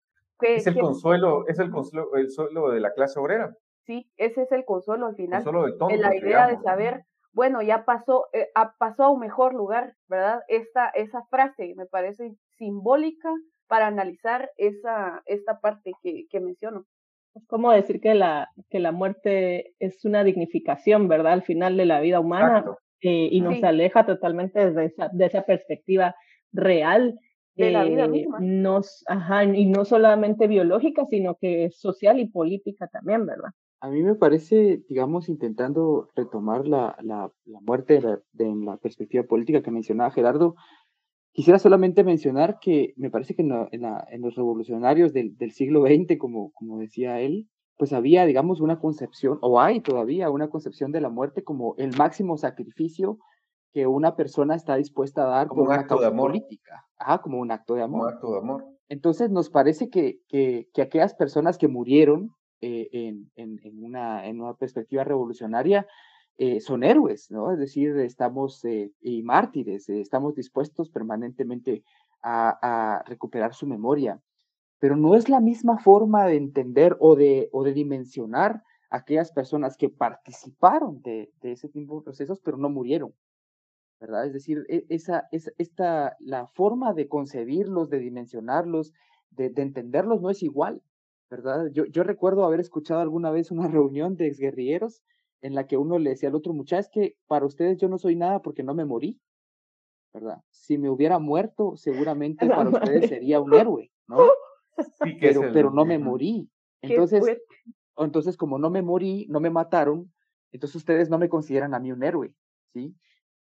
es el consuelo, es el consuelo, el consuelo de la clase obrera. Sí, ese es el consuelo al final. Consuelo de tontos, la idea de saber, bueno, ya pasó, eh, pasó a un mejor lugar, ¿verdad? Esta, esa frase me parece simbólica para analizar esa, esta parte que, que menciono. Es como decir que la, que la muerte es una dignificación, ¿verdad? Al final de la vida humana eh, y nos aleja totalmente de esa, de esa perspectiva real de la vida misma. No, ajá, y no solamente biológica, sino que social y política también, ¿verdad? A mí me parece, digamos, intentando retomar la, la, la muerte de la, perspectiva política que mencionaba Gerardo, quisiera solamente mencionar que me parece que en, en, los revolucionarios del, del, siglo XX, como, como decía él, pues había, digamos, una concepción, o hay todavía una concepción de la muerte como el máximo sacrificio que una persona está dispuesta a dar como por un acto de amor. política. Ajá, como un acto de amor. Un acto de amor. Entonces nos parece que, que, que aquellas personas que murieron eh, en, en, en, una, en una perspectiva revolucionaria eh, son héroes, ¿no? Es decir, estamos, eh, y mártires, estamos dispuestos permanentemente a, recuperar su memoria. Pero no es la misma forma de entender o de, dimensionar aquellas personas que participaron de, ese tipo de procesos, pero no murieron. ¿verdad? Es decir, e, esa, esa, esta, la forma de concebirlos, de dimensionarlos, de, de entenderlos no es igual, ¿verdad? Yo, yo recuerdo haber escuchado alguna vez una reunión de exguerrilleros en la que uno le decía al otro, muchacho, es que para ustedes yo no soy nada porque no me morí, ¿verdad? Si me hubiera muerto, seguramente para ustedes sería un héroe, ¿no? Sí, pero, pero no me morí. Entonces, entonces, como no me morí, no me mataron, entonces ustedes no me consideran a mí un héroe, ¿sí?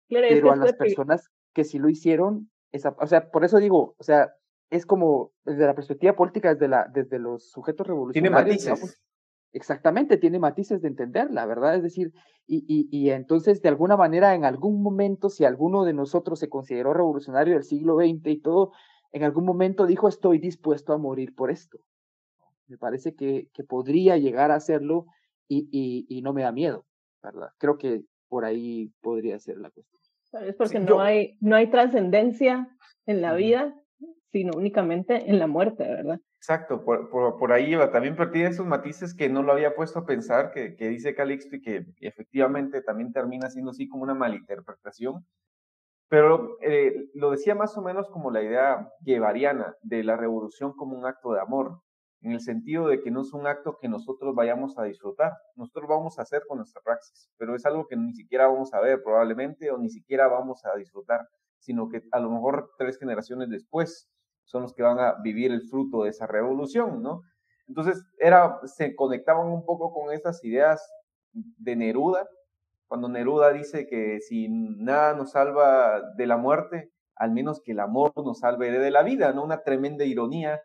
pero a las personas que sí lo hicieron, esa, o sea, por eso digo, o sea, es como desde la perspectiva política, desde, la, desde los sujetos revolucionarios. Tiene matices. Exactamente, tiene matices de entenderla, ¿verdad? Es decir, y, y, y, entonces, de alguna manera, en algún momento, si alguno de nosotros se consideró revolucionario del siglo XX y todo, en algún momento dijo, estoy dispuesto a morir por esto. Me parece que, que podría llegar a hacerlo y, y, y no me da miedo, ¿verdad? Creo que por ahí podría ser la cuestión. Es porque no, hay, no hay trascendencia en la vida, sino únicamente en la muerte, ¿verdad? Exacto, por, por, ahí iba. También de esos matices que no lo había puesto a pensar, que, que dice Calixto y que efectivamente también termina siendo así como una malinterpretación. Pero eh, lo decía más o menos como la idea guevariana de la revolución como un acto de amor en el sentido de que no es un acto que nosotros vayamos a disfrutar, nosotros vamos a hacer con nuestra praxis, pero es algo que ni siquiera vamos a ver probablemente o ni siquiera vamos a disfrutar, sino que a lo mejor tres generaciones después son los que van a vivir el fruto de esa revolución, ¿no? Entonces, era, se conectaban un poco con esas ideas de Neruda, cuando Neruda dice que si nada nos salva de la muerte, al menos que el amor nos salve de la vida, ¿no? Una tremenda ironía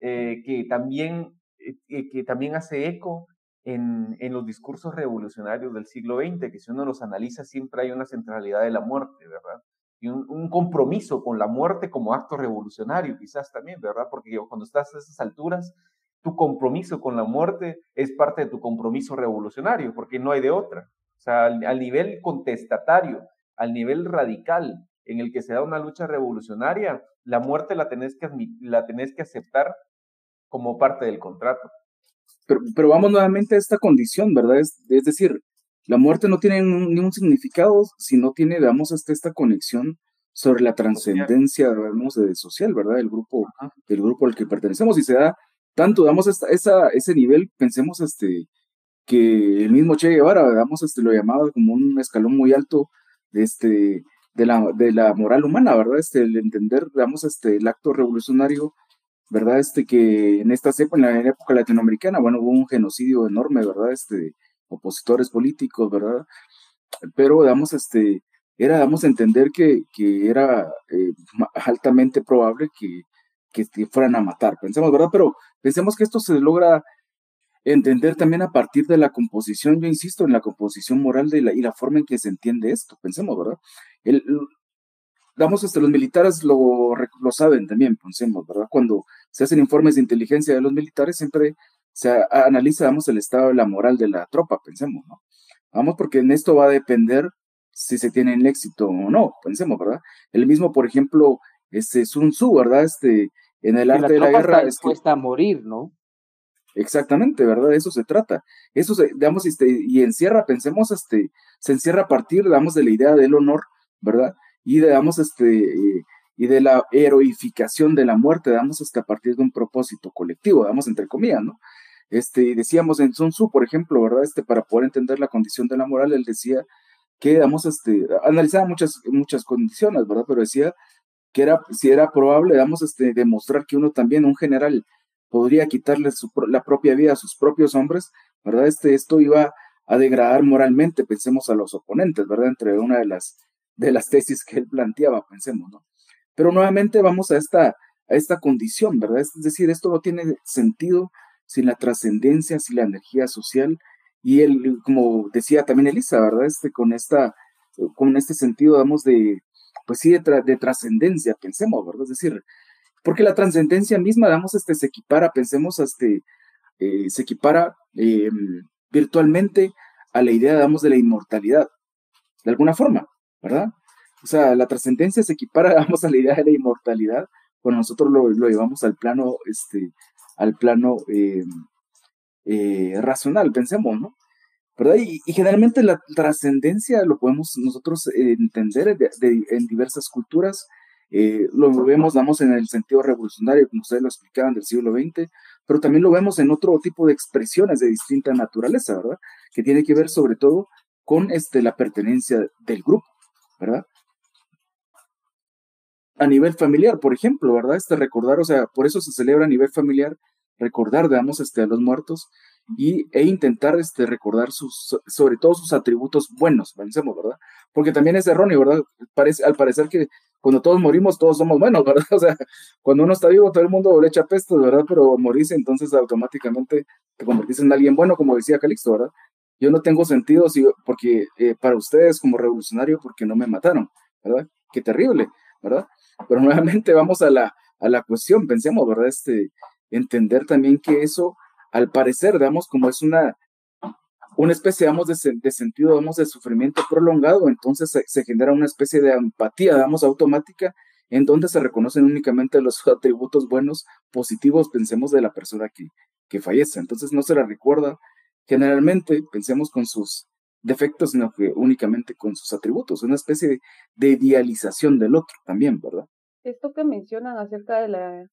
eh, que, también, eh, que también hace eco en, en, los discursos revolucionarios del siglo XX, que si uno los analiza siempre hay una centralidad de la muerte, ¿verdad? Y un, compromiso con la muerte como acto revolucionario, quizás también, ¿verdad? Porque cuando estás a esas alturas, tu compromiso con la muerte es parte de tu compromiso revolucionario, porque no hay de otra. O sea, al, al nivel contestatario, al nivel radical en el que se da una lucha revolucionaria, la muerte la tenés que, la tenés que aceptar como parte del contrato. Pero, pero vamos nuevamente a esta condición, ¿verdad? Es, es decir, la muerte no tiene ningún significado si no tiene, digamos, hasta esta conexión sobre la trascendencia, digamos, de social, ¿verdad? El grupo, del grupo al que pertenecemos y se da tanto, damos esta, esa, ese nivel, pensemos, este, que el mismo Che Guevara, digamos, este, lo llamaba como un escalón muy alto de este, de la, de la moral humana, ¿verdad? Este, el entender, digamos, este, el acto revolucionario ¿verdad? Este que en esta época, en la época latinoamericana, bueno, hubo un genocidio enorme, ¿verdad? Este, opositores políticos, ¿verdad? Pero, digamos, este, era, damos a entender que, que era eh, altamente probable que, que, fueran a matar, pensemos, ¿verdad? Pero pensemos que esto se logra entender también a partir de la composición, yo insisto, en la composición moral de la, y la forma en que se entiende esto, pensemos, ¿verdad? Damos, este, los militares lo, lo saben también, pensemos, ¿verdad? Cuando se hacen informes de inteligencia de los militares, siempre se analiza, damos, el estado de la moral de la tropa, pensemos, ¿no? Vamos, porque en esto va a depender si se tiene el éxito o no, pensemos, ¿verdad? El mismo, por ejemplo, este Sun Tzu, ¿verdad? Este, en el arte de la guerra. Está dispuesta a morir, ¿no? Exactamente, ¿verdad? De eso se trata. Eso, se, digamos, este, y encierra, pensemos, este, se encierra a partir, digamos, de la idea del honor, ¿verdad? y damos este y de la heroificación de la muerte, damos hasta a partir de un propósito colectivo, damos entre comillas, ¿no? Este, decíamos en Sun Tzu, por ejemplo, ¿verdad? Este, para poder entender la condición de la moral, él decía que, damos este, analizaba muchas, muchas condiciones, ¿verdad? Pero decía que era, si era probable, vamos, este, demostrar que uno también, un general, podría quitarle la propia vida a sus propios hombres, ¿verdad? Este, esto iba a degradar moralmente, pensemos a los oponentes, ¿verdad? Entre una de las, de las tesis que él planteaba, pensemos, ¿no? Pero nuevamente vamos a esta, a esta condición, ¿verdad? Es decir, esto no tiene sentido sin la trascendencia, sin la energía social, y él, como decía también Elisa, ¿verdad? Este, con esta, con este sentido, vamos, de, pues sí, de, trascendencia, pensemos, ¿verdad? Es decir, porque la trascendencia misma, vamos, este, se equipara, pensemos, este, eh, se equipara eh, virtualmente a la idea, digamos, de la inmortalidad, de alguna forma, ¿verdad? O sea, la trascendencia se equipara, digamos, a la idea de la inmortalidad cuando nosotros lo, llevamos al plano, este, al plano eh, eh, racional, pensemos, ¿no? ¿Verdad? Y, generalmente la trascendencia lo podemos nosotros entender en diversas culturas, eh, lo vemos, damos en el sentido revolucionario, como ustedes lo explicaban, del siglo XX, pero también lo vemos en otro tipo de expresiones de distinta naturaleza, ¿verdad? Que tiene que ver sobre todo con este, la pertenencia del grupo, ¿verdad? A nivel familiar, por ejemplo, ¿verdad? Este recordar, o sea, por eso se celebra a nivel familiar, recordar, digamos, este, a los muertos y, e intentar este, recordar sus, sobre todo sus atributos buenos, pensemos, ¿verdad? Porque también es erróneo, ¿verdad? Parece, al parecer que cuando todos morimos, todos somos buenos, ¿verdad? O sea, cuando uno está vivo, todo el mundo le echa pestes, ¿verdad? Pero morís, entonces automáticamente te convertís en alguien bueno, como decía Calixto, ¿verdad? Yo no tengo sentido porque eh, para ustedes como revolucionario, porque no me mataron, ¿verdad? Qué terrible, ¿verdad? Pero nuevamente vamos a la, a la cuestión, pensemos, ¿verdad? Este, entender también que eso, al parecer, digamos, como es una, una especie, digamos, de, sentido, digamos, de sufrimiento prolongado, entonces se, genera una especie de empatía, digamos, automática, en donde se reconocen únicamente los atributos buenos, positivos, pensemos, de la persona que, que fallece. Entonces no se la recuerda generalmente, pensemos con sus defectos, sino que únicamente con sus atributos, una especie de, de idealización del otro también, ¿verdad? Esto que mencionan acerca de la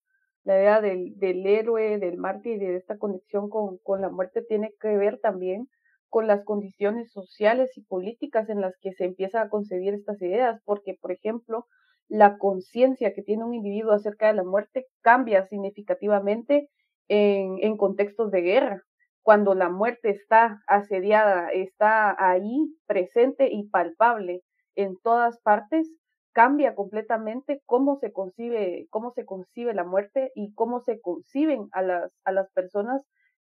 la idea del, del héroe, del mártir y de esta conexión con, con la muerte tiene que ver también con las condiciones sociales y políticas en las que se empieza a concebir estas ideas, porque, por ejemplo, la conciencia que tiene un individuo acerca de la muerte cambia significativamente en, en contextos de guerra. Cuando la muerte está asediada, está ahí presente y palpable en todas partes, cambia completamente cómo se concibe, cómo se concibe la muerte y cómo se conciben a las, a las personas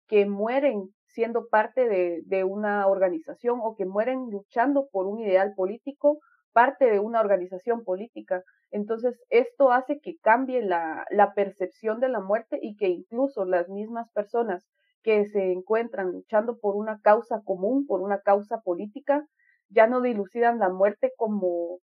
que mueren siendo parte de, de una organización o que mueren luchando por un ideal político, parte de una organización política. Entonces, esto hace que cambie la, la percepción de la muerte y que incluso las mismas personas que se encuentran luchando por una causa común, por una causa política, ya no dilucidan la muerte como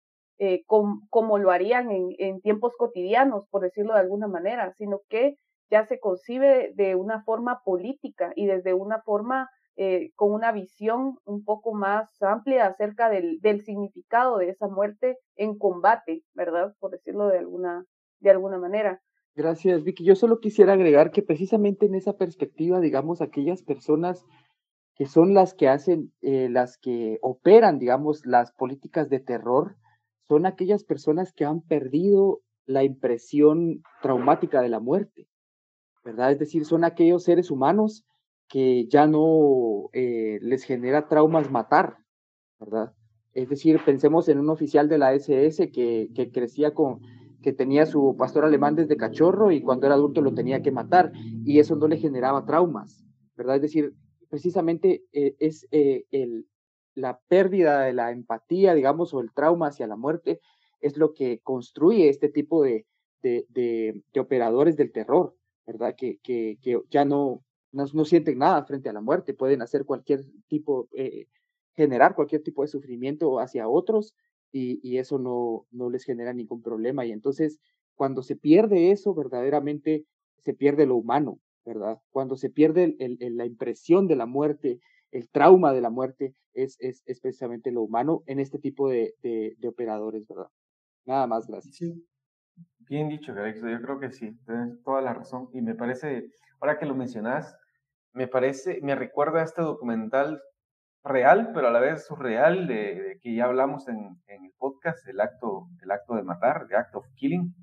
eh, como lo harían en, tiempos cotidianos, por decirlo de alguna manera, sino que ya se concibe de una forma política y desde una forma eh, con una visión un poco más amplia acerca del, del, significado de esa muerte en combate, ¿verdad? Por decirlo de alguna, de alguna manera. Gracias, Vicky. Yo solo quisiera agregar que precisamente en esa perspectiva, digamos, aquellas personas que son las que hacen, eh, las que operan, digamos, las políticas de terror, son aquellas personas que han perdido la impresión traumática de la muerte, ¿verdad? Es decir, son aquellos seres humanos que ya no eh, les genera traumas matar, ¿verdad? Es decir, pensemos en un oficial de la SS que, que crecía con, que tenía su pastor alemán desde cachorro y cuando era adulto lo tenía que matar y eso no le generaba traumas, ¿verdad? Es decir, precisamente eh, es eh, el, la pérdida de la empatía, digamos, o el trauma hacia la muerte, es lo que construye este tipo de, de, operadores del terror, ¿verdad? Que, que, ya no, no, sienten nada frente a la muerte, pueden hacer cualquier tipo, eh, generar cualquier tipo de sufrimiento hacia otros y, eso no, no les genera ningún problema. Y entonces, cuando se pierde eso, verdaderamente se pierde lo humano, ¿verdad? Cuando se pierde la impresión de la muerte, el trauma de la muerte es, es, precisamente lo humano en este tipo de, de, operadores, ¿verdad? Nada más, gracias. Sí. Bien dicho, Alex, yo creo que sí, tienes toda la razón. Y me parece, ahora que lo mencionas, me parece, me recuerda a este documental real, pero a la vez surreal, de, que ya hablamos en, el podcast, el acto, el acto de matar, The Act of Killing,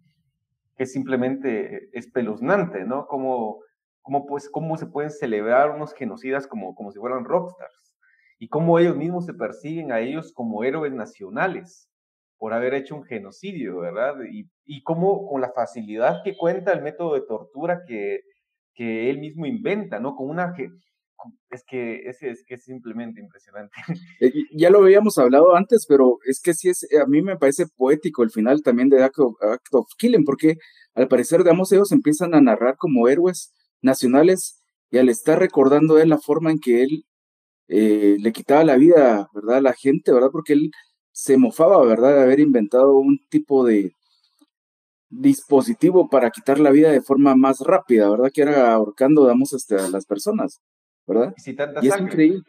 que es simplemente espeluznante, ¿no? Como, como, pues, cómo se pueden celebrar unos genocidas como, como si fueran rockstars y cómo ellos mismos se persiguen a ellos como héroes nacionales por haber hecho un genocidio, ¿verdad? Y, y cómo con la facilidad que cuenta el método de tortura que, que él mismo inventa, ¿no? Con una... Es que es, es que es simplemente impresionante. Eh, ya lo habíamos hablado antes, pero es que sí es, a mí me parece poético el final también de Act of, Act of Killing, porque al parecer, digamos, ellos empiezan a narrar como héroes nacionales y al estar recordando él la forma en que él eh, le quitaba la vida, ¿verdad? A la gente, ¿verdad? Porque él se mofaba, ¿verdad? De haber inventado un tipo de dispositivo para quitar la vida de forma más rápida, ¿verdad? Que era ahorcando, damos, este, a las personas, ¿verdad? Y, es increíble.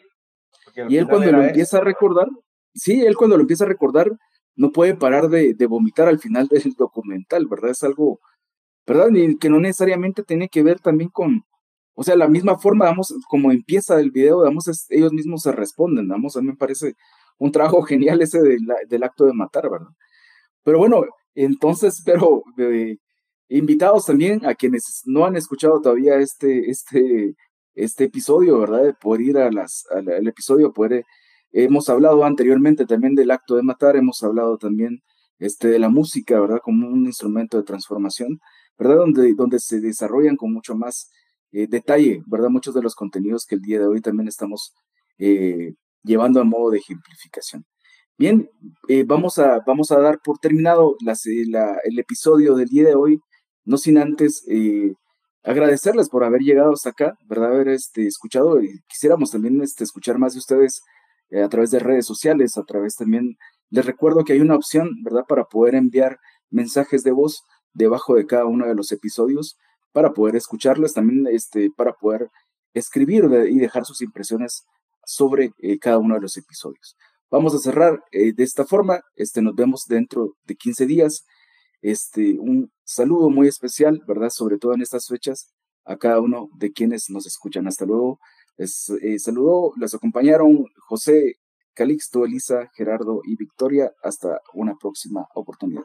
Y él cuando lo empieza a recordar, sí, él cuando lo empieza a recordar, no puede parar de, de vomitar al final del documental, ¿verdad? Es algo, ¿verdad? Y que no necesariamente tiene que ver también con, o sea, la misma forma, vamos, como empieza el video, vamos, ellos mismos se responden, vamos, a mí me parece un trabajo genial ese del, acto de matar, ¿verdad? Pero bueno, entonces, pero eh, invitados también a quienes no han escuchado todavía este, este, este episodio, ¿verdad? De poder ir a las, al, episodio, poder, hemos hablado anteriormente también del acto de matar, hemos hablado también este, de la música, ¿verdad? Como un instrumento de transformación, ¿verdad? Donde, donde se desarrollan con mucho más eh, detalle, ¿verdad? Muchos de los contenidos que el día de hoy también estamos eh, llevando a modo de ejemplificación. Bien, eh, vamos, a, vamos a dar por terminado el episodio del día de hoy, no sin antes agradecerles por haber llegado hasta acá, ¿verdad? Haber este, escuchado y quisiéramos también este, escuchar más de ustedes a través de redes sociales, a través también, les recuerdo que hay una opción, ¿verdad? Para poder enviar mensajes de voz debajo de cada uno de los episodios para poder escucharlas, también este, para poder escribir y dejar sus impresiones sobre eh, cada uno de los episodios. Vamos a cerrar eh, de esta forma, este, nos vemos dentro de 15 días. Este, un saludo muy especial, ¿verdad? Sobre todo en estas fechas, a cada uno de quienes nos escuchan. Hasta luego. Les eh, saludo, les acompañaron José, Calixto, Elisa, Gerardo y Victoria. Hasta una próxima oportunidad.